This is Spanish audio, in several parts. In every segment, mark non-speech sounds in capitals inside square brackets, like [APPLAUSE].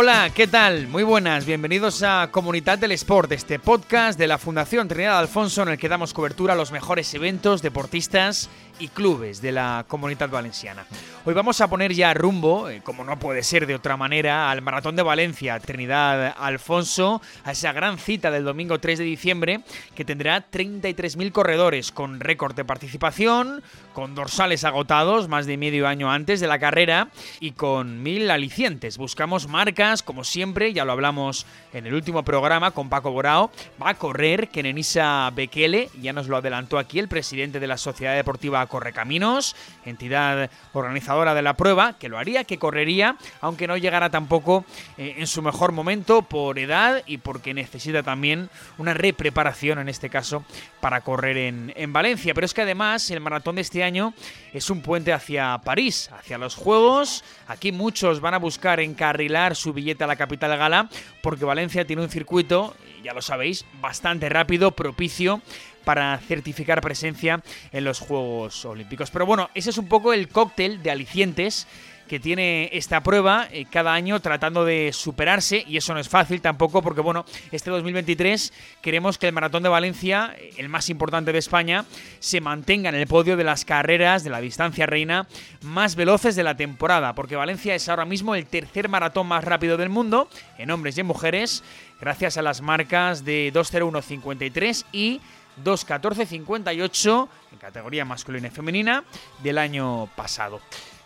Hola, ¿qué tal? Muy buenas, bienvenidos a Comunidad del Sport, este podcast de la Fundación Trinidad Alfonso en el que damos cobertura a los mejores eventos, deportistas y clubes de la comunidad valenciana. Hoy vamos a poner ya rumbo, eh, como no puede ser de otra manera, al Maratón de Valencia, Trinidad Alfonso, a esa gran cita del domingo 3 de diciembre que tendrá 33.000 corredores con récord de participación, con dorsales agotados más de medio año antes de la carrera y con mil alicientes. Buscamos marcas, como siempre, ya lo hablamos en el último programa con Paco Borao, va a correr Kenenisa Bekele, ya nos lo adelantó aquí el presidente de la Sociedad Deportiva Correcaminos, entidad organizadora de la prueba, que lo haría, que correría, aunque no llegara tampoco eh, en su mejor momento por edad y porque necesita también una repreparación, en este caso, para correr en, en Valencia. Pero es que además el maratón de este año es un puente hacia París, hacia los Juegos. Aquí muchos van a buscar encarrilar su billete a la capital gala, porque Valencia tiene un circuito, ya lo sabéis, bastante rápido, propicio para certificar presencia en los Juegos Olímpicos. Pero bueno, ese es un poco el cóctel de alicientes que tiene esta prueba eh, cada año tratando de superarse y eso no es fácil tampoco porque bueno, este 2023 queremos que el Maratón de Valencia, eh, el más importante de España, se mantenga en el podio de las carreras de la distancia reina más veloces de la temporada, porque Valencia es ahora mismo el tercer maratón más rápido del mundo en hombres y en mujeres, gracias a las marcas de 201.53 y 2.14.58 en categoría masculina y femenina del año pasado.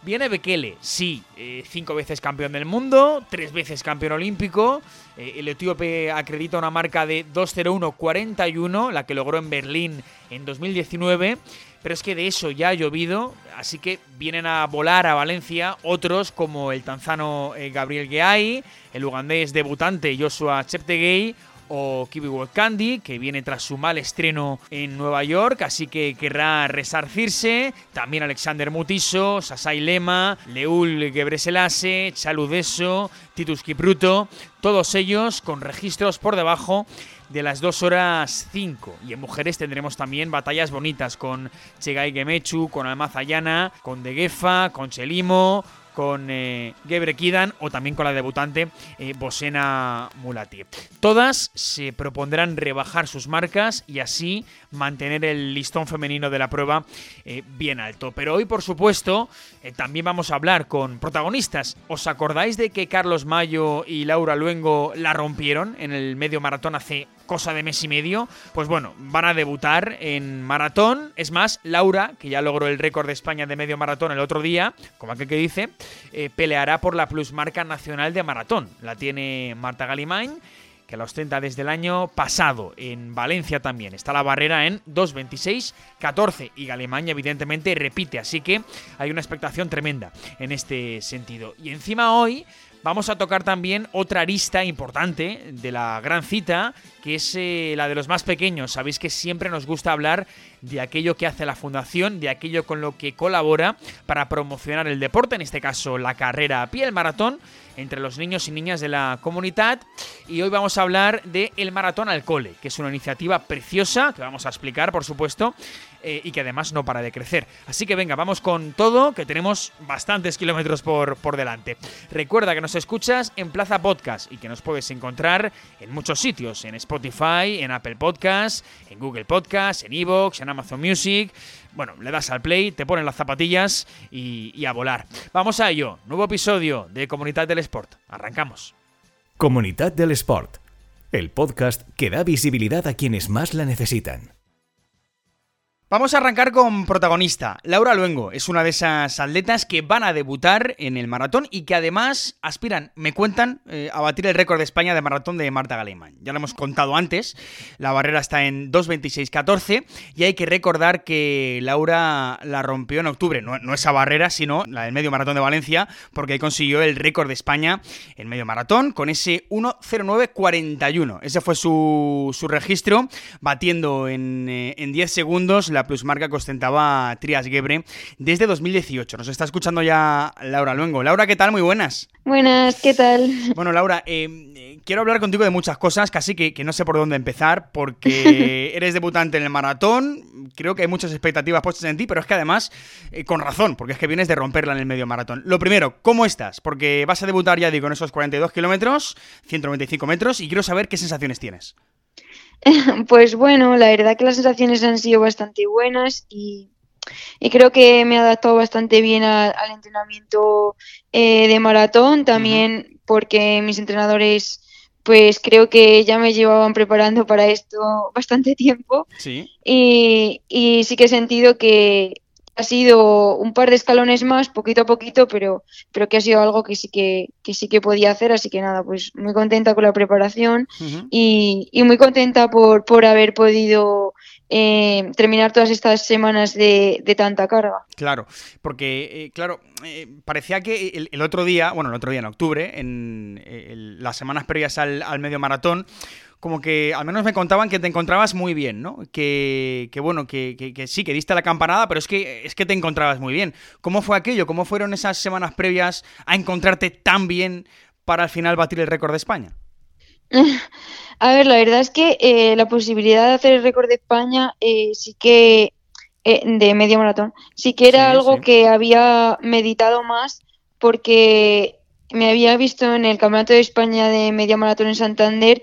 Viene Bekele, sí, eh, cinco veces campeón del mundo, tres veces campeón olímpico. Eh, el etíope acredita una marca de 2.01.41, la que logró en Berlín en 2019. Pero es que de eso ya ha llovido, así que vienen a volar a Valencia otros como el tanzano eh, Gabriel Geay, el ugandés debutante Joshua Cheptegei o Kiwi World Candy, que viene tras su mal estreno en Nueva York, así que querrá resarcirse. También Alexander Mutiso, Sasai Lema, Leul Gebreselase, Chaludeso, Titus Kipruto, todos ellos con registros por debajo de las 2 horas 5. Y en mujeres tendremos también batallas bonitas con Chegai Gemechu, con Almazayana, con Degefa, con Chelimo, con eh, Gebre Kidan o también con la debutante eh, Bosena Mulati. Todas se propondrán rebajar sus marcas y así mantener el listón femenino de la prueba eh, bien alto. Pero hoy, por supuesto, eh, también vamos a hablar con protagonistas. ¿Os acordáis de que Carlos Mayo y Laura Luengo la rompieron en el medio maratón hace cosa de mes y medio? Pues bueno, van a debutar en maratón. Es más, Laura, que ya logró el récord de España de medio maratón el otro día, como aquel que dice, eh, peleará por la plusmarca nacional de maratón. La tiene Marta Galimain que la ostenta desde el año pasado en Valencia también. Está la barrera en 2.26-14 y Alemania evidentemente repite, así que hay una expectación tremenda en este sentido. Y encima hoy vamos a tocar también otra arista importante de la gran cita, que es eh, la de los más pequeños. Sabéis que siempre nos gusta hablar de aquello que hace la fundación, de aquello con lo que colabora para promocionar el deporte, en este caso la carrera a pie, el maratón, entre los niños y niñas de la comunidad. Y hoy vamos a hablar de El Maratón al Cole, que es una iniciativa preciosa, que vamos a explicar, por supuesto, eh, y que además no para de crecer. Así que venga, vamos con todo, que tenemos bastantes kilómetros por, por delante. Recuerda que nos escuchas en Plaza Podcast y que nos puedes encontrar en muchos sitios, en Spotify, en Apple Podcast, en Google Podcast, en Evox, en Amazon Music. Bueno, le das al play, te ponen las zapatillas y, y a volar. Vamos a ello. Nuevo episodio de Comunidad del Sport. Arrancamos. Comunidad del Sport, el podcast que da visibilidad a quienes más la necesitan. Vamos a arrancar con protagonista. Laura Luengo es una de esas atletas que van a debutar en el maratón y que además aspiran, me cuentan, eh, a batir el récord de España de maratón de Marta Galeiman. Ya lo hemos contado antes, la barrera está en 2.26.14 y hay que recordar que Laura la rompió en octubre, no, no, esa barrera, sino la del medio maratón de Valencia, porque consiguió el récord de España en medio maratón con ese 1.09.41. Ese fue su, su registro, batiendo en, eh, en 10 segundos la la plusmarca que ostentaba Trias Gebre desde 2018. Nos está escuchando ya Laura Luengo. Laura, ¿qué tal? Muy buenas. Buenas, ¿qué tal? Bueno, Laura, eh, quiero hablar contigo de muchas cosas, casi que, no sé por dónde empezar, porque [LAUGHS] eres debutante en el maratón, creo que hay muchas expectativas puestas en ti, pero es que además, eh, con razón, porque es que vienes de romperla en el medio maratón. Lo primero, ¿cómo estás? Porque vas a debutar ya, digo, en esos 42 kilómetros, 195 metros, y quiero saber qué sensaciones tienes. [LAUGHS] Pues bueno, la verdad que las sensaciones han sido bastante buenas y, creo que me he adaptado bastante bien al entrenamiento eh, de maratón, también porque mis entrenadores pues creo que ya me llevaban preparando para esto bastante [LAUGHS] tiempo. Sí. Y, y sí que he sentido que, ha sido un par de escalones más, poquito a poquito, pero, pero que ha sido algo que sí que, sí que podía hacer, así que nada, pues muy contenta con la preparación y, muy contenta por, por haber podido eh, terminar todas estas semanas de, tanta carga. Claro, porque, eh, claro, eh, parecía que el, otro día, bueno, el otro día en octubre, en las semanas previas al, al medio maratón, como que al menos me contaban que te encontrabas muy bien, ¿no? Que, bueno, que, sí, que diste la campanada, pero es que, es que te encontrabas muy bien. ¿Cómo fue aquello? ¿Cómo fueron esas semanas previas a encontrarte tan bien para al final batir el récord de España? [LAUGHS] A ver, la verdad es que eh, la posibilidad de hacer el récord de España eh, sí que, eh, de medio maratón, sí que era algo que había meditado más porque me había visto en el Campeonato de España de medio maratón en Santander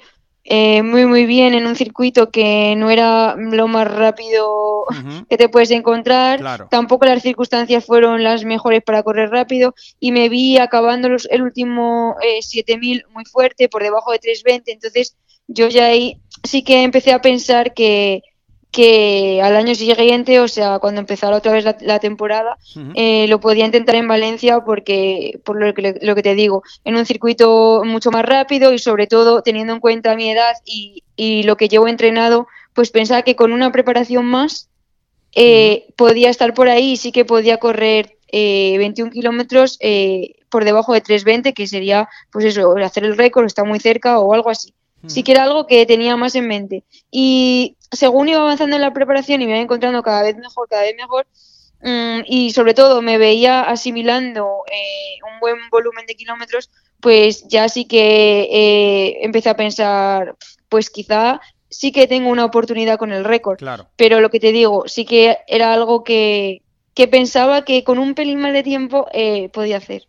eh, muy muy bien en un circuito que no era lo más rápido que te puedes encontrar. Tampoco las circunstancias fueron las mejores para correr rápido y me vi acabando los, el último eh, 7000 muy fuerte por debajo de 320. Entonces yo ya ahí sí que empecé a pensar que, que al año siguiente, o sea, cuando empezara otra vez la, temporada, eh, lo podía intentar en Valencia porque, por lo que, lo que te digo, en un circuito mucho más rápido y sobre todo teniendo en cuenta mi edad y, y lo que llevo entrenado, pues pensaba que con una preparación más eh, podía estar por ahí y sí que podía correr eh, 21 kilómetros eh, por debajo de 3.20, que sería, pues eso, hacer el récord, está muy cerca o algo así. Sí que era algo que tenía más en mente. Y según iba avanzando en la preparación y me iba encontrando cada vez mejor, cada vez mejor, mm, y sobre todo me veía asimilando eh, un buen volumen de kilómetros, pues ya sí que eh, empecé a pensar, pues quizá sí que tengo una oportunidad con el récord. Claro. Pero lo que te digo, sí que era algo que, que pensaba que con un pelín más de tiempo eh, podía hacer.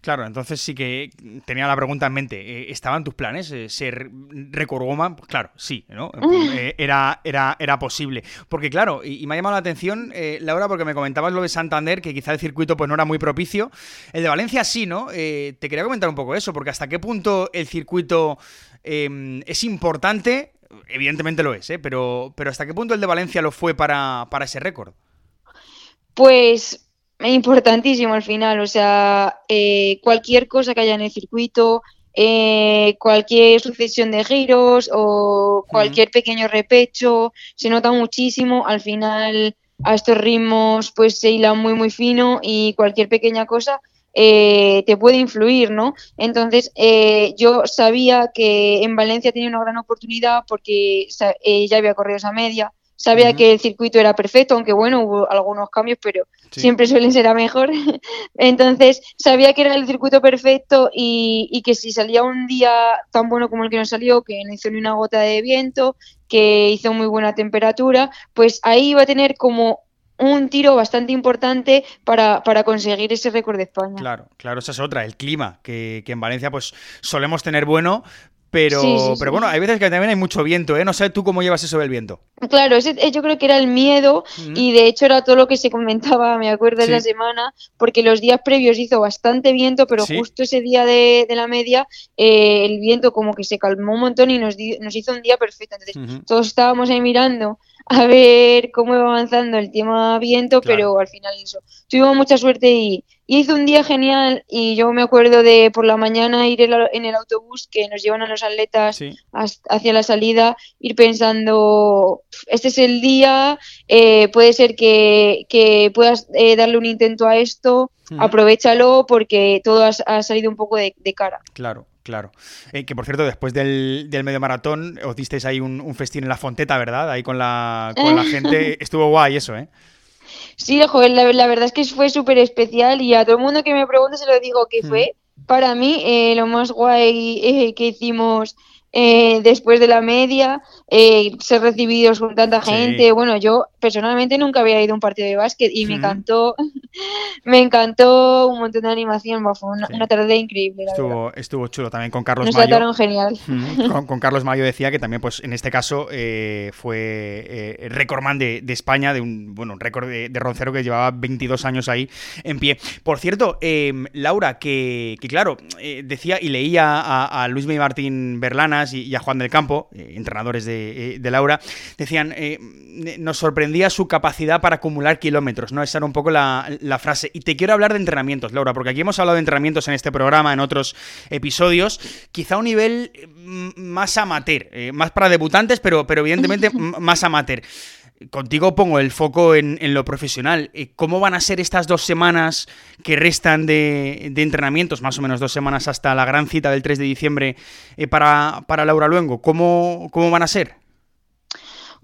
Claro, entonces sí que tenía la pregunta en mente. Eh, ¿Estaban tus planes? Eh, ¿Ser recordwoman? Pues claro, sí, ¿no? [LAUGHS] Eh, era, era, era posible. Porque claro, y, me ha llamado la atención, Laura, porque me comentabas lo de Santander, que quizá el circuito pues no era muy propicio. El de Valencia sí, ¿no? te quería comentar un poco eso, porque hasta qué punto el circuito em, es importante, evidentemente lo es, ¿eh? Pero, pero hasta qué punto el de Valencia lo fue para, para ese récord. Pues importantísimo al final, o sea, eh, cualquier cosa que haya en el circuito, eh, cualquier sucesión de giros o cualquier pequeño repecho, se nota muchísimo, al final a estos ritmos pues se hila muy muy fino y cualquier pequeña cosa eh, te puede influir, ¿no? Entonces yo sabía que en Valencia tenía una gran oportunidad porque ya había corrido esa media, Sabía que el circuito era perfecto, aunque bueno, hubo algunos cambios, pero siempre suelen ser a mejor. [LAUGHS] Entonces, sabía que era el circuito perfecto y, que si salía un día tan bueno como el que nos salió, que no hizo ni una gota de viento, que hizo muy buena temperatura, pues ahí iba a tener como un tiro bastante importante para, para, conseguir ese récord de España. Claro, claro, esa es otra, el clima, que, que, en Valencia pues solemos tener bueno, pero, pero bueno, hay veces que también hay mucho viento, ¿eh? No sé tú cómo llevas eso del viento. Claro, ese, eh, yo creo que era el miedo y de hecho era todo lo que se comentaba, me acuerdo, en la semana, porque los días previos hizo bastante viento, pero justo ese día de, la media eh, el viento como que se calmó un montón y nos, nos hizo un día perfecto. Entonces todos estábamos ahí mirando [LAUGHS] a ver cómo iba avanzando el tema viento, pero al final eso. Tuvimos mucha suerte y, y hizo un día genial y yo me acuerdo de por la mañana ir en el autobús que nos llevan a los atletas hacia la salida, ir pensando, este es el día, eh, puede ser que, puedas eh, darle un intento a esto, aprovechalo porque todo ha, salido un poco de, cara. Claro, Claro. Eh, que por cierto, después del, medio maratón os disteis ahí un, festín en la Fonteta, ¿verdad? Ahí con la, con la gente. [LAUGHS] Estuvo guay eso, ¿eh? Sí, joder, la, verdad es que fue súper especial y a todo el mundo que me pregunte se lo digo que mm. fue para mí eh, lo más guay eh, que hicimos eh, después de la media, eh, ser recibidos con tanta gente. Bueno, yo personalmente nunca había ido a un partido de básquet y me encantó, [LAUGHS] me encantó un montón de animación, fue una, tarde increíble. estuvo, estuvo chulo también con Carlos Nos Mayo. trataron genial. con, Carlos Mayo decía que también, pues en este caso, eh, fue eh, récordman de, de, España, de un, bueno, un récord de, roncero que llevaba 22 años ahí en pie. Por cierto, em, Laura, que, claro, decía y leía a, a Luis May Martín Berlana y, a Juan del Campo, eh, entrenadores de, eh, Laura, decían, eh, nos sorprendía su capacidad para acumular kilómetros, ¿no? Esa era un poco la, frase. Y te quiero hablar de entrenamientos, Laura, porque aquí hemos hablado de entrenamientos en este programa, en otros episodios, quizá a un nivel más amateur, más para debutantes, pero, pero evidentemente [LAUGHS] más amateur. Contigo pongo el foco en, lo profesional. Eh, ¿Cómo van a ser estas dos semanas que restan de, entrenamientos, más o menos dos semanas hasta la gran cita del 3 de diciembre eh, para, para Laura Luengo? ¿Cómo, ¿Cómo van a ser?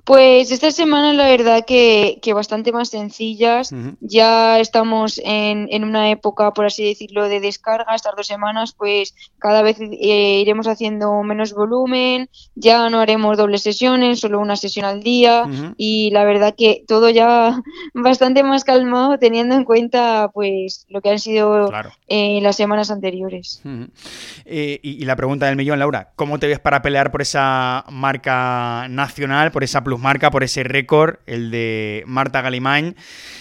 Pues esta semana la verdad que, que bastante más sencillas. Ya estamos en, en, una época, por así decirlo, de descarga. Estas dos semanas, pues cada vez eh, iremos haciendo menos volumen. Ya no haremos dobles sesiones, solo una sesión al día. Y la verdad que todo ya [LAUGHS] bastante más calmado, teniendo en cuenta pues lo que han sido eh, las semanas anteriores. Eh, y, y, la pregunta del millón, Laura, ¿cómo te ves para pelear por esa marca nacional, por esa plus marca por ese récord, el de Marta Galimain.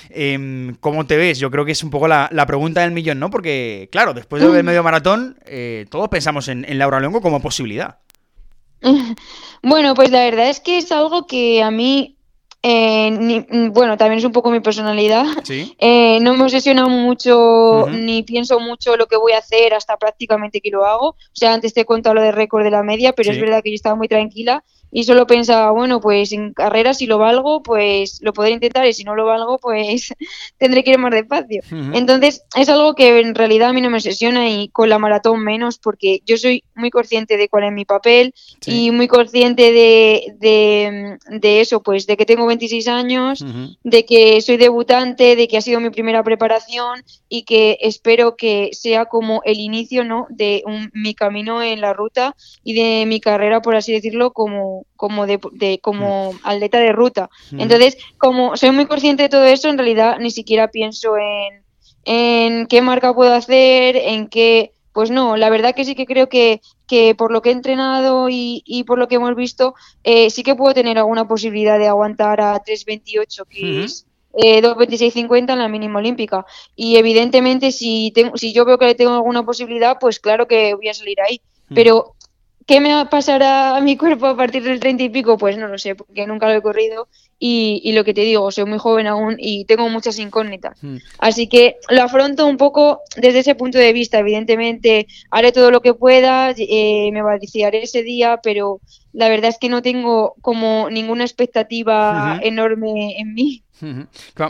Em, ¿Cómo te ves? Yo creo que es un poco la, pregunta del millón, ¿no? Porque, claro, después del mm. medio maratón, eh, todos pensamos en, Laura Longo como posibilidad. [LAUGHS] Bueno, pues la verdad es que es algo que a mí eh, bueno, también es un poco mi personalidad. [LAUGHS] Eh, no me obsesiono mucho ni pienso mucho lo que voy a hacer hasta prácticamente que lo hago. O sea, antes te he contado lo de récord de la media, pero es verdad que yo estaba muy tranquila y solo pensaba, bueno, pues en carrera si lo valgo, pues lo podré intentar y si no lo valgo, pues [LAUGHS] tendré que ir más despacio. Entonces, es algo que en realidad a mí no me obsesiona y con la maratón menos, porque yo soy muy consciente de cuál es mi papel y muy consciente de, de, eso, pues de que tengo 26 años, de que soy debutante, de que ha sido mi primera preparación y que espero que sea como el inicio, ¿no? De mi camino en la ruta y de mi carrera, por así decirlo, como como de, como mm. atleta de ruta. Mm. Entonces, como soy muy consciente de todo eso, en realidad ni siquiera pienso en, en qué marca puedo hacer, en qué pues no, la verdad que sí que creo que, que por lo que he entrenado y, y por lo que hemos visto, eh, sí que puedo tener alguna posibilidad de aguantar a 3.28, que es eh, 2.26.50 en la mínima olímpica. Y evidentemente, si, tengo, si yo veo que tengo alguna posibilidad, pues claro que voy a salir ahí. Pero ¿Qué me va a pasar a, mi cuerpo a partir del 30 y pico? Pues no lo sé, porque nunca lo he corrido y, y lo que te digo, soy muy joven aún y tengo muchas incógnitas. Hmm. Así que lo afronto un poco desde ese punto de vista. Evidentemente haré todo lo que pueda, eh, me viciaré ese día, pero la verdad es que no tengo como ninguna expectativa enorme en mí.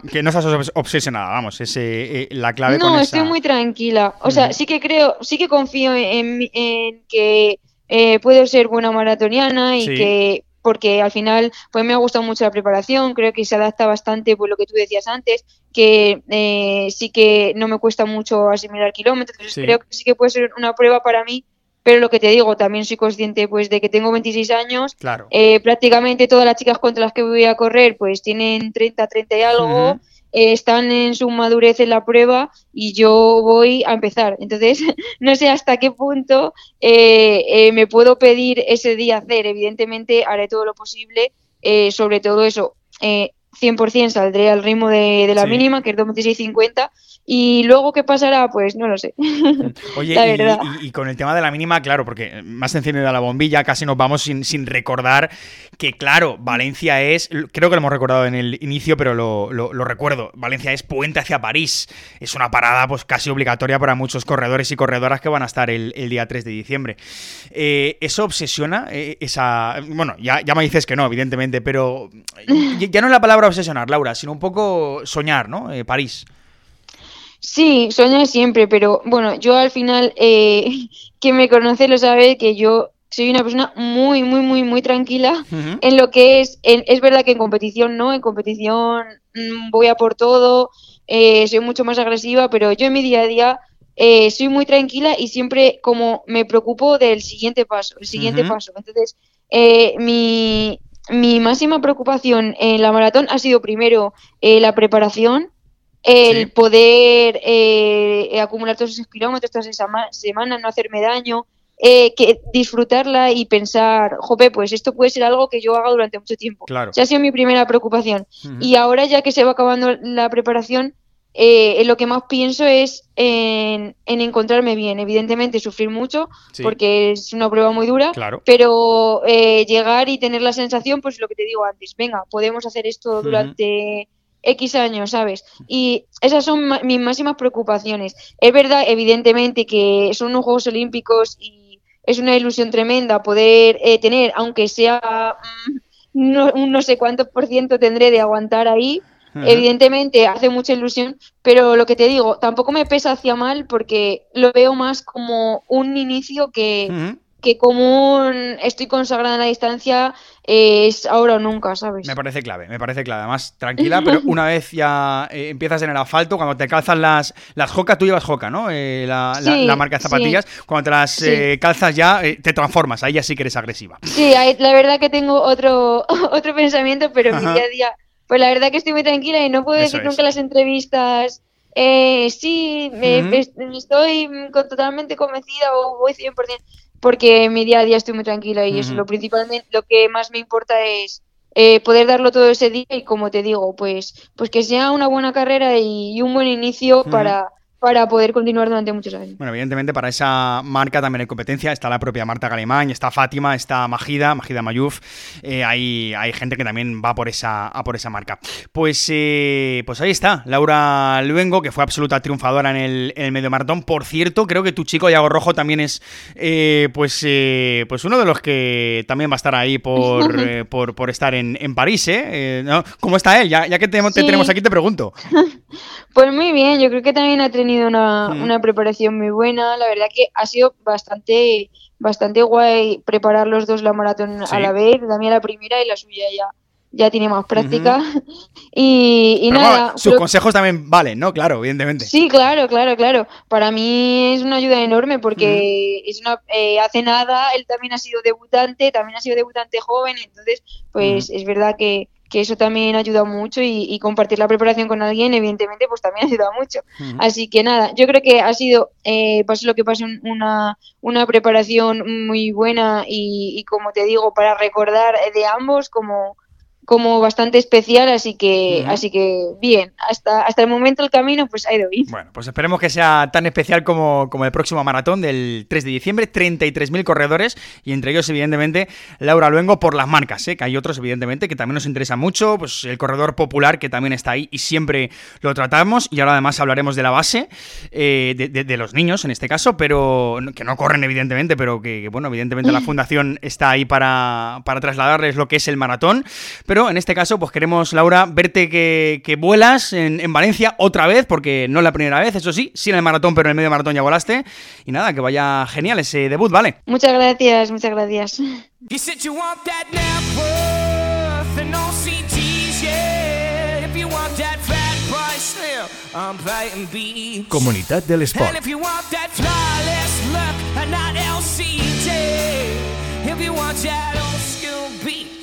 Que no estás obsesionada, vamos, es eh, la clave. No, estoy muy tranquila. O sea, sí que creo, sí que confío en, en que eh, puedo ser buena maratoniana y que porque al final pues me ha gustado mucho la preparación, creo que se adapta bastante pues lo que tú decías antes, que eh, sí que no me cuesta mucho asimilar kilómetros, entonces creo que sí que puede ser una prueba para mí, pero lo que te digo, también soy consciente pues de que tengo 26 años, claro. Eh, prácticamente todas las chicas contra las que voy a correr pues tienen 30, 30 y algo, eh, están en su madurez en la prueba y yo voy a empezar. Entonces, [LAUGHS] no sé hasta qué punto eh, eh, me puedo pedir ese día hacer. Evidentemente, haré todo lo posible, sobre todo eso. 100% saldré al ritmo de, la mínima, que es 2.26.50, y luego qué pasará, pues no lo sé. [LAUGHS] Oye, y, con el tema de la mínima, claro, porque más encendida la bombilla, casi nos vamos sin, sin, recordar que, claro, Valencia es, creo que lo hemos recordado en el inicio, pero lo, lo, recuerdo, Valencia es puente hacia París. Es una parada pues casi obligatoria para muchos corredores y corredoras que van a estar el, día 3 de diciembre. Eh, ¿Eso obsesiona? Eh, esa Bueno, ya, ya me dices que no, evidentemente, pero ya no es la palabra obsesionar, Laura, sino un poco soñar, ¿no? Eh, París. Sí, sueña siempre, pero bueno, yo al final, eh, [LAUGHS] quien me conoce lo sabe que yo soy una persona muy, muy, muy, muy tranquila en lo que es, es verdad que en competición no, en competición mm, voy a por todo, eh, soy mucho más agresiva, pero yo en mi día a día eh, soy muy tranquila y siempre como me preocupo del siguiente paso, el siguiente paso. Entonces, eh, mi, mi, máxima preocupación en la maratón ha sido primero eh, la preparación, el poder acumular todos esos kilómetros todas esas semanas, no hacerme daño, que disfrutarla y pensar, jope, pues esto puede ser algo que yo haga durante mucho tiempo. Claro. ha sido mi primera preocupación. Y ahora ya que se va acabando la preparación, eh, lo que más pienso es en, encontrarme bien. Evidentemente, sufrir mucho, porque es una prueba muy dura, pero eh, llegar y tener la sensación, pues lo que te digo antes, venga, podemos hacer esto durante X años, ¿sabes? Y esas son mis máximas preocupaciones. Es verdad, evidentemente, que son unos Juegos Olímpicos y es una ilusión tremenda poder eh, tener, aunque sea mm, no, no sé cuántos por ciento tendré de aguantar ahí, Evidentemente hace mucha ilusión, pero lo que te digo, tampoco me pesa hacia mal porque lo veo más como un inicio que, que como un estoy consagrada en la distancia es ahora o nunca, ¿sabes? Me parece clave, me parece clave. Además, tranquila, pero [LAUGHS] una vez ya eh, empiezas en el asfalto, cuando te calzas las, las Joca, tú llevas Joca, ¿no? Eh, la, la, marca de zapatillas. Cuando te las eh, calzas ya, te transformas, ahí ya sí que eres agresiva. Sí, la verdad que tengo otro, [LAUGHS] otro pensamiento, pero en mi día a día pues la verdad que estoy muy tranquila y no puedo decir nunca las entrevistas, eh, sí, me, estoy totalmente convencida o voy 100%, porque mi día a día estoy muy tranquila y eso lo principalmente, lo que más me importa es eh, poder darlo todo ese día y como te digo, pues, pues que sea una buena carrera y, un buen inicio para para poder continuar durante muchos años. Bueno, evidentemente para esa marca también hay competencia, está la propia Marta Galimán, está Fátima, está Magida, Magida Mayuf, eh, hay, hay, gente que también va por esa, a por esa marca. Pues, eh, pues ahí está, Laura Luengo, que fue absoluta triunfadora en el, en el medio maratón. Por cierto, creo que tu chico Yago Rojo también es eh, pues, pues uno de los que también va a estar ahí por, por, por, estar en, en París, ¿eh? ¿no? ¿Cómo está él? Ya, ya que te, te tenemos aquí, te pregunto. [LAUGHS] Pues muy bien, yo creo que también ha tenido una, una preparación muy buena. La verdad que ha sido bastante, bastante guay preparar los dos la maratón a la vez, también la primera y la suya ya ya tiene más práctica. [LAUGHS] Y, nada. sus consejos también valen, ¿no? Claro, evidentemente. Sí, claro, claro, claro. Para mí es una ayuda enorme porque es una, eh, hace nada él también ha sido debutante, también ha sido debutante joven, entonces, pues es verdad que, que eso también ayuda mucho y, compartir la preparación con alguien, evidentemente, pues también [LAUGHS] ayuda mucho. Así que nada, yo creo que ha sido, eh, pase lo que pase, una, una preparación muy buena y, y, como te digo, para recordar de ambos como como bastante especial, así que, así que bien, hasta, hasta el momento el camino pues ha ido bien. Bueno, pues esperemos que sea tan especial como, como el próximo maratón del 3 de diciembre, 33.000 corredores y entre ellos evidentemente Laura Luengo por las marcas, ¿eh? que hay otros evidentemente que también nos interesa mucho, pues el corredor popular que también está ahí y siempre lo tratamos y ahora además hablaremos de la base, eh, de, los niños en este caso, pero que no corren evidentemente, pero que, bueno, evidentemente la [LAUGHS] fundación está ahí para, para trasladarles lo que es el maratón, pero en este caso, pues queremos, Laura, verte que, vuelas en, Valencia otra vez, porque no es la primera vez, eso sí, sí en el maratón, pero en el medio maratón ya volaste. Y nada, que vaya genial ese debut, ¿vale? Muchas gracias, muchas gracias. Comunidad del Sport.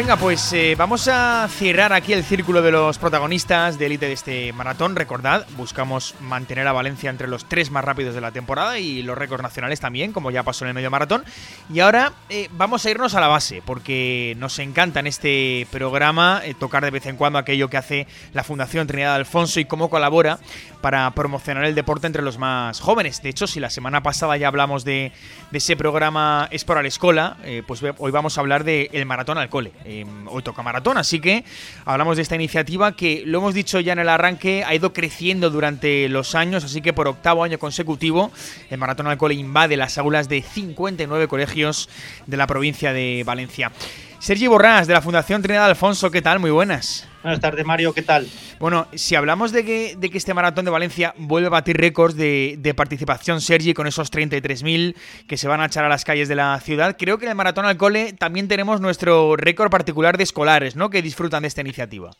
Venga, pues eh, vamos a cerrar aquí el círculo de los protagonistas de élite de este maratón. Recordad, buscamos mantener a Valencia entre los tres más rápidos de la temporada y los récords nacionales también, como ya pasó en el medio maratón. Y ahora eh, vamos a irnos a la base, porque nos encanta en este programa eh, tocar de vez en cuando aquello que hace la Fundación Trinidad Alfonso y cómo colabora para promocionar el deporte entre los más jóvenes. De hecho, si la semana pasada ya hablamos de, ese programa Es por la Escola, eh, pues hoy vamos a hablar del el maratón al cole. Em, hoy toca maratón, así que hablamos de esta iniciativa que, lo hemos dicho ya en el arranque, ha ido creciendo durante los años, así que por octavo año consecutivo, el maratón al cole invade las aulas de 59 colegios de la provincia de Valencia. Sergi Borrás, de la Fundación Trinidad Alfonso, ¿qué tal? Muy buenas. Buenas tardes, Mario, ¿qué tal? Bueno, si hablamos de que, de que este maratón de Valencia vuelve a batir récords de, participación, Sergi, con esos 33.000 que se van a echar a las calles de la ciudad, creo que en el maratón al cole también tenemos nuestro récord particular de escolares, ¿no? Que disfrutan de esta iniciativa.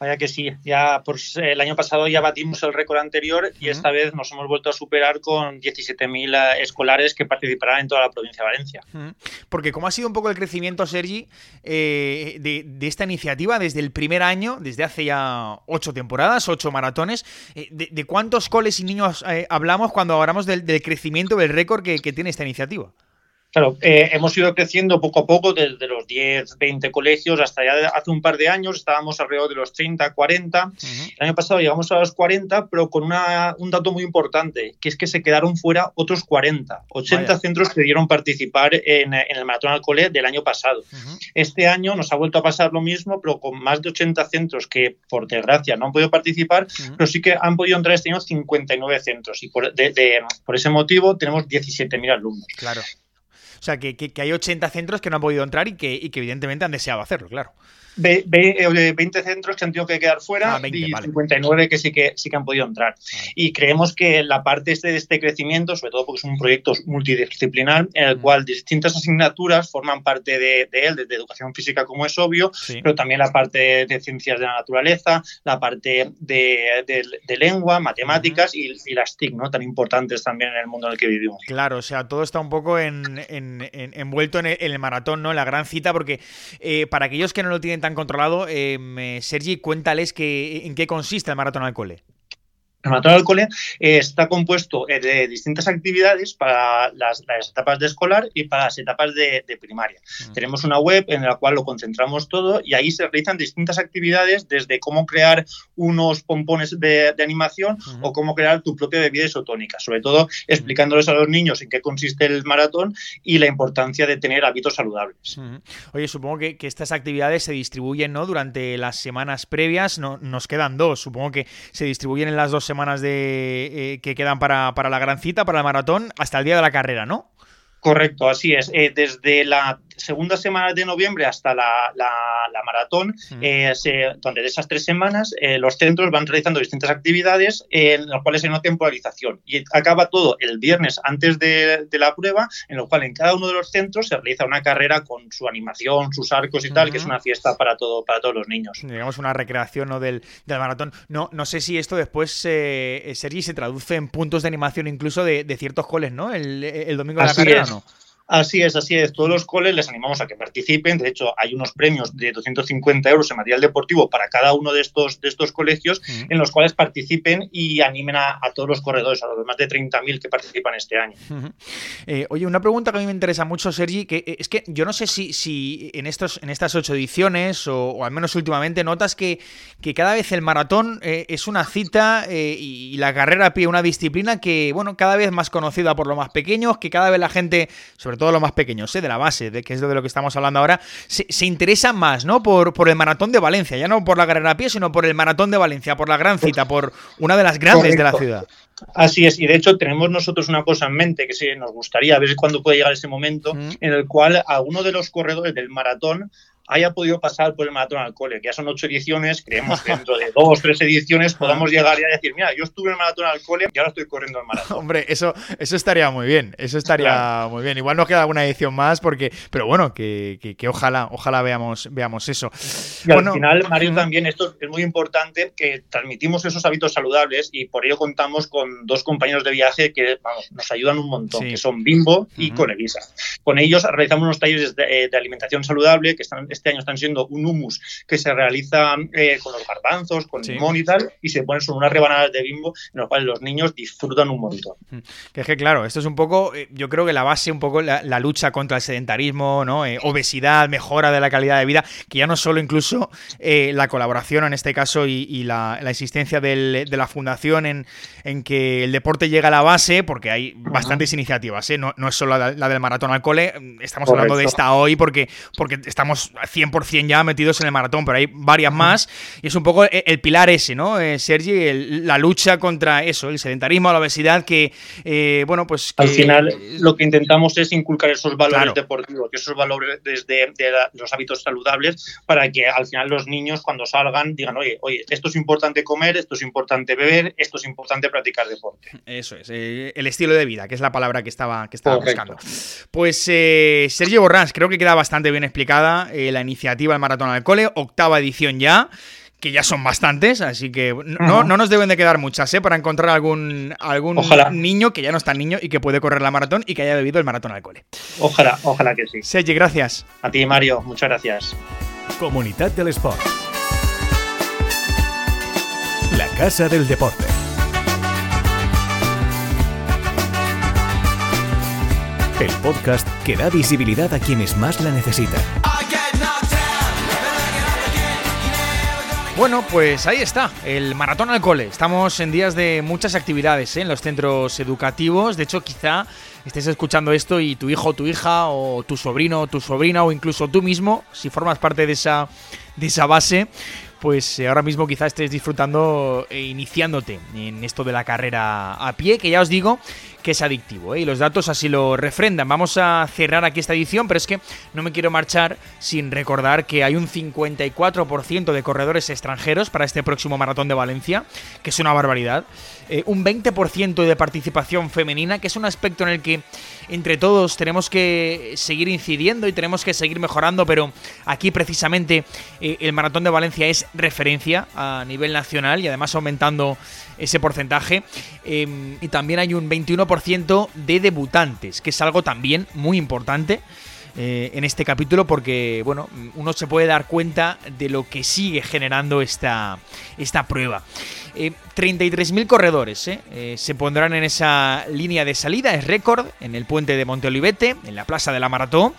Vaya que sí, ya pues, el año pasado ya batimos el récord anterior y esta vez nos hemos vuelto a superar con 17.000 eh, escolares que participarán en toda la provincia de Valencia. Porque ¿cómo ha sido un poco el crecimiento, Sergi, eh, de, esta iniciativa desde el primer año, desde hace ya ocho temporadas, ocho maratones? Eh, de, cuántos coles y niños hablamos cuando hablamos del, crecimiento, del récord que tiene esta iniciativa? Claro, eh, hemos ido creciendo poco a poco desde los 10, 20 colegios hasta ya hace un par de años estábamos alrededor de los 30, 40. El año pasado llegamos a los 40, pero con un dato muy importante, que es que se quedaron fuera otros 40. 80 centros que dieron participar en, el Maratón al Cole del año pasado. Este año nos ha vuelto a pasar lo mismo, pero con más de 80 centros que, por desgracia, no han podido participar, pero sí que han podido entrar este año 59 centros. Y por, por ese motivo tenemos 17.000 alumnos. Claro. O sea, que, que, hay 80 centros que no han podido entrar y que, y que evidentemente han deseado hacerlo, claro. 20 centros que han tenido que quedar fuera ah, y 59 que sí que sí que han podido entrar. Y creemos que la parte este de este crecimiento, sobre todo porque es un proyecto multidisciplinar en el mm. cual distintas asignaturas forman parte de, él, desde educación física como es obvio, pero también la parte de ciencias de la naturaleza, la parte de, lengua, matemáticas y, las TIC, ¿no? tan importantes también en el mundo en el que vivimos. Claro, o sea, todo está un poco en, envuelto en el, maratón, ¿no? En la gran cita, porque eh, para aquellos que no lo tienen tan controlado. Eh, Sergi, cuéntales que, en qué consiste el maratón al cole. El maratón al cole eh, está compuesto eh, de distintas actividades para las, etapas de escolar y para las etapas de, primaria. Mm. Tenemos una web en la cual lo concentramos todo y ahí se realizan distintas actividades desde cómo crear unos pompones de, animación o cómo crear tu propia bebida isotónica, sobre todo explicándoles a los niños en qué consiste el maratón y la importancia de tener hábitos saludables. Oye, supongo que, estas actividades se distribuyen ¿no? durante las semanas previas, no, nos quedan dos, supongo que se distribuyen en las dos semanas de, eh, que quedan para, para la gran cita, para el maratón, hasta el día de la carrera, ¿no? Correcto, así es. Eh, desde la segunda semana de noviembre hasta la, maratón, eh, donde de esas tres semanas eh, los centros van realizando distintas actividades en las cuales hay una temporalización. Y acaba todo el viernes antes de, la prueba, en lo cual en cada uno de los centros se realiza una carrera con su animación, sus arcos y tal, que es una fiesta para, todo, para todos los niños. Digamos una recreación ¿no? del, maratón. No, no sé si esto después, Sergi, se traduce en puntos de animación incluso de, ciertos coles, ¿no? El, domingo de la carrera, ¿no? Así es, así es. Todos los coles les animamos a que participen. De hecho, hay unos premios de 250 euros en material deportivo para cada uno de estos, de estos colegios en los cuales participen y animen a, todos los corredores, a los más de 30.000 que participan este año. Eh, oye, una pregunta que a mí me interesa mucho, Sergi, que eh, es que yo no sé si, si en, estos, en estas ocho ediciones, o, al menos últimamente, notas que, que cada vez el maratón eh, es una cita y, la carrera a pie una disciplina que, bueno, cada vez más conocida por los más pequeños, que cada vez la gente, sobre todo los más pequeños, ¿eh? de la base, de que es de lo que estamos hablando ahora, se, se interesa más, ¿no? Por, por el maratón de Valencia, ya no por la carrera a pie, sino por el maratón de Valencia, por la gran cita, por una de las grandes de la ciudad. Así es, y de hecho tenemos nosotros una cosa en mente que sí nos gustaría ver cuándo puede llegar ese momento en el cual alguno de los corredores del maratón haya podido pasar por el maratón al cole, que ya son ocho ediciones, creemos que dentro de [LAUGHS] dos, tres ediciones podamos llegar y decir, mira, yo estuve en el maratón al cole y ahora estoy corriendo el maratón. [LAUGHS] Hombre, eso, eso estaría muy bien, eso estaría muy bien. Igual nos queda alguna edición más, porque, pero bueno, que, que, ojalá, ojalá veamos, veamos eso. Y al final, Mario, también esto es muy importante que transmitimos esos hábitos saludables y por ello contamos con dos compañeros de viaje que nos ayudan un montón, que son Bimbo y Conevisa. Con ellos realizamos unos talleres de, alimentación saludable que están este año están siendo un humus que se realiza eh, con los garbanzos, con limón y tal, y se ponen son unas rebanadas de bimbo en las cuales los niños disfrutan un montón. Mm. Que es que, claro, esto es un poco, eh, yo creo que la base, un poco la, lucha contra el sedentarismo, ¿no? Eh, obesidad, mejora de la calidad de vida, que ya no solo incluso la colaboración en este caso y, la, existencia de la fundación en, en, que el deporte llega a la base, porque hay bastantes iniciativas, no, no, es solo la, del maratón al cole, estamos hablando de esta hoy porque, porque estamos 100% ya metidos en el maratón, pero hay varias más y es un poco el, pilar ese, ¿no, eh, Sergi? la lucha contra eso, el sedentarismo, la obesidad, que, eh, bueno, pues... Al final lo que intentamos es inculcar esos valores deportivos, esos valores desde de los hábitos saludables, para que al final los niños cuando salgan digan, oye, oye, esto es importante comer, esto es importante beber, esto es importante practicar deporte. Eso es, eh, el estilo de vida, que es la palabra que estaba, que estaba buscando. Pues Sergio Borrás, creo que queda bastante bien explicada la iniciativa del Maratón al Cole, octava edición ya que ya son bastantes, así que no, no, nos deben de quedar muchas, ¿eh? Para encontrar algún, algún niño que ya no está niño y que puede correr la maratón y que haya bebido el maratón al cole. Ojalá, ojalá que sí. Sergi, gracias. A ti, Mario, muchas gracias. Comunidad del Sport. La Casa del Deporte. El podcast que da visibilidad a quienes más la necesitan. Bueno, pues ahí está, el maratón al cole. Estamos en días de muchas actividades ¿eh? en los centros educativos. De hecho, quizá estés escuchando esto y tu hijo tu hija o tu sobrino o tu sobrina o incluso tú mismo, si formas parte de esa, de esa base, pues eh, ahora mismo quizá estés disfrutando e iniciándote en esto de la carrera a pie, que ya os digo que es adictivo, ¿eh? y los datos así lo refrendan. Vamos a cerrar aquí esta edición, pero es que no me quiero marchar sin recordar que hay un 54% de corredores extranjeros para este próximo maratón de Valencia, que es una barbaridad. Eh, un 20% de participación femenina, que es un aspecto en el que entre todos tenemos que seguir incidiendo y tenemos que seguir mejorando, pero aquí precisamente eh, el maratón de Valencia es referencia a nivel nacional y además aumentando ese porcentaje. Em, y también hay un 21% de debutantes, que es algo también muy importante. Eh, en este capítulo porque bueno uno se puede dar cuenta de lo que sigue generando esta, esta prueba 33.000 eh, corredores eh, se pondrán en esa línea de salida es récord en el puente de Monteolivete en la plaza de la Maratón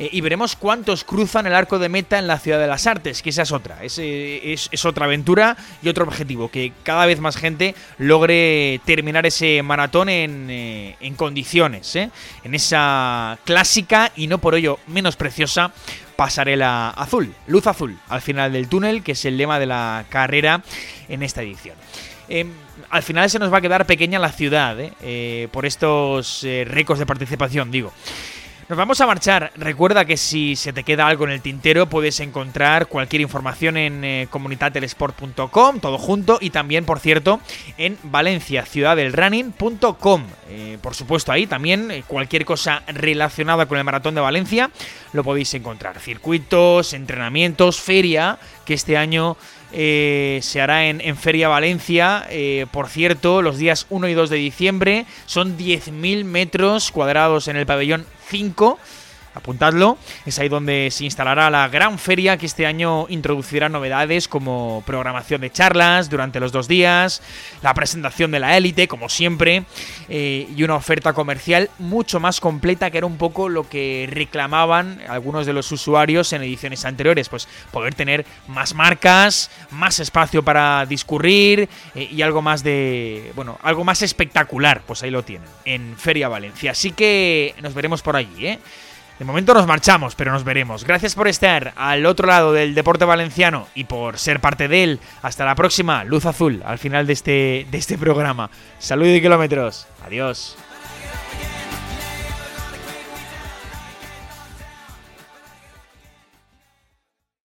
eh, y veremos cuántos cruzan el arco de meta en la Ciudad de las Artes, que esa es otra, es, es, otra aventura y otro objetivo, que cada vez más gente logre terminar ese maratón en, eh, en condiciones, ¿eh? en esa clásica y no por ello menos preciosa pasarela azul, luz azul al final del túnel, que es el lema de la carrera en esta edición. Em, al final se nos va a quedar pequeña la ciudad, por estos récords de participación, digo. Nos vamos a marchar. Recuerda que si se te queda algo en el tintero, puedes encontrar cualquier información en eh, comunitatelesport.com, todo junto, y también, por cierto, en valenciaciudadelrunning.com. Eh, por supuesto, ahí también eh, cualquier cosa relacionada con el maratón de Valencia lo podéis encontrar. Circuitos, entrenamientos, feria, que este año se hará en, Feria Valencia. por cierto, los días 1 y 2 de diciembre son 10.000 metros cuadrados en el pabellón 5 apuntadlo, es ahí donde se instalará la gran feria que este año introducirá novedades como programación de charlas durante los dos días, la presentación de la élite, como siempre, eh, y una oferta comercial mucho más completa que era un poco lo que reclamaban algunos de los usuarios en ediciones anteriores, pues poder tener más marcas, más espacio para discurrir eh, y algo más de, bueno, algo más espectacular, pues ahí lo tienen, en Feria Valencia. Así que nos veremos por allí, ¿eh? De momento nos marchamos, pero nos veremos. Gracias por estar al otro lado del deporte valenciano y por ser parte de él. Hasta la próxima, luz azul, al final de este, de este programa. Salud y kilómetros. Adiós.